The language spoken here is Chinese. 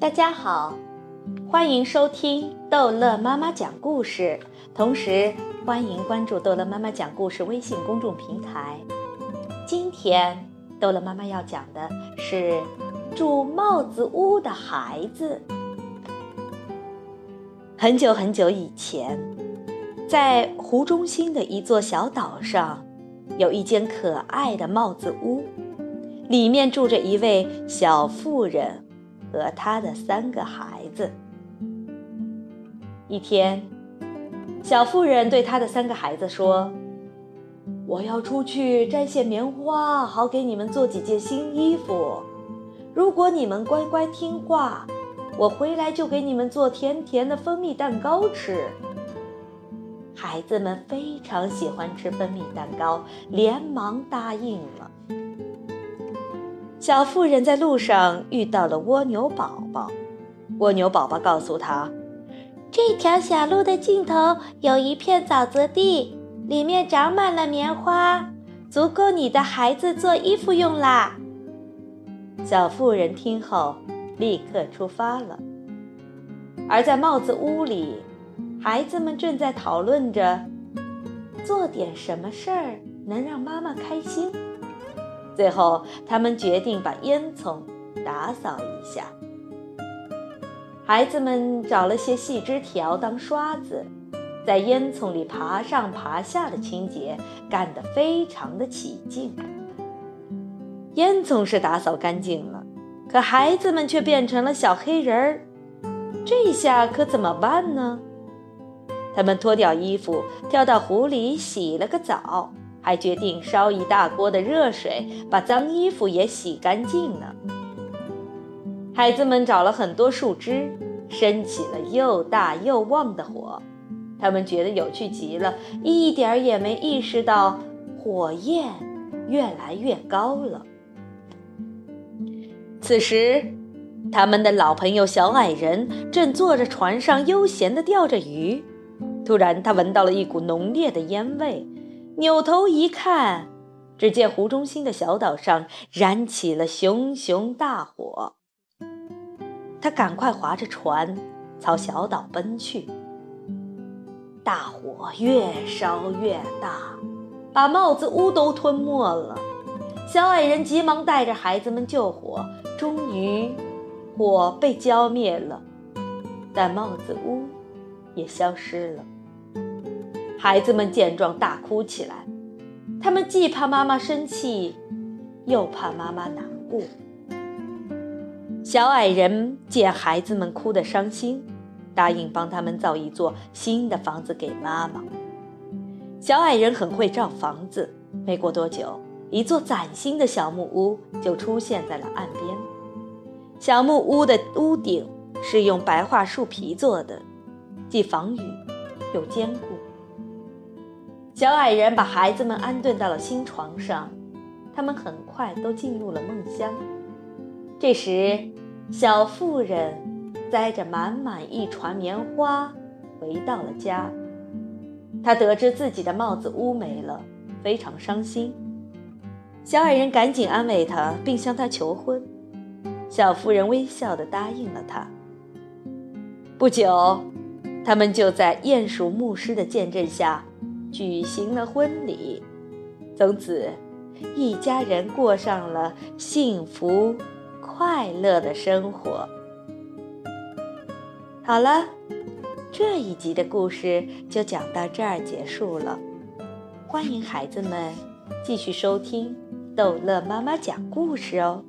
大家好，欢迎收听逗乐妈妈讲故事，同时欢迎关注逗乐妈妈讲故事微信公众平台。今天逗乐妈妈要讲的是住帽子屋的孩子。很久很久以前，在湖中心的一座小岛上，有一间可爱的帽子屋，里面住着一位小妇人。和他的三个孩子。一天，小妇人对他的三个孩子说：“我要出去摘些棉花，好给你们做几件新衣服。如果你们乖乖听话，我回来就给你们做甜甜的蜂蜜蛋糕吃。”孩子们非常喜欢吃蜂蜜蛋糕，连忙答应了。小妇人在路上遇到了蜗牛宝宝，蜗牛宝宝告诉她，这条小路的尽头有一片沼泽地，里面长满了棉花，足够你的孩子做衣服用啦。小妇人听后，立刻出发了。而在帽子屋里，孩子们正在讨论着，做点什么事儿能让妈妈开心。最后，他们决定把烟囱打扫一下。孩子们找了些细枝条当刷子，在烟囱里爬上爬下的清洁干得非常的起劲。烟囱是打扫干净了，可孩子们却变成了小黑人儿，这下可怎么办呢？他们脱掉衣服，跳到湖里洗了个澡。还决定烧一大锅的热水，把脏衣服也洗干净呢。孩子们找了很多树枝，生起了又大又旺的火。他们觉得有趣极了，一点儿也没意识到火焰越来越高了。此时，他们的老朋友小矮人正坐着船上悠闲地钓着鱼。突然，他闻到了一股浓烈的烟味。扭头一看，只见湖中心的小岛上燃起了熊熊大火。他赶快划着船朝小岛奔去。大火越烧越大，把帽子屋都吞没了。小矮人急忙带着孩子们救火，终于火被浇灭了，但帽子屋也消失了。孩子们见状大哭起来，他们既怕妈妈生气，又怕妈妈难过。小矮人见孩子们哭得伤心，答应帮他们造一座新的房子给妈妈。小矮人很会造房子，没过多久，一座崭新的小木屋就出现在了岸边。小木屋的屋顶是用白桦树皮做的，既防雨又坚固。小矮人把孩子们安顿到了新床上，他们很快都进入了梦乡。这时，小妇人载着满满一船棉花回到了家。她得知自己的帽子屋没了，非常伤心。小矮人赶紧安慰她，并向她求婚。小妇人微笑地答应了他。不久，他们就在鼹鼠牧师的见证下。举行了婚礼，从此一家人过上了幸福快乐的生活。好了，这一集的故事就讲到这儿结束了。欢迎孩子们继续收听逗乐妈妈讲故事哦。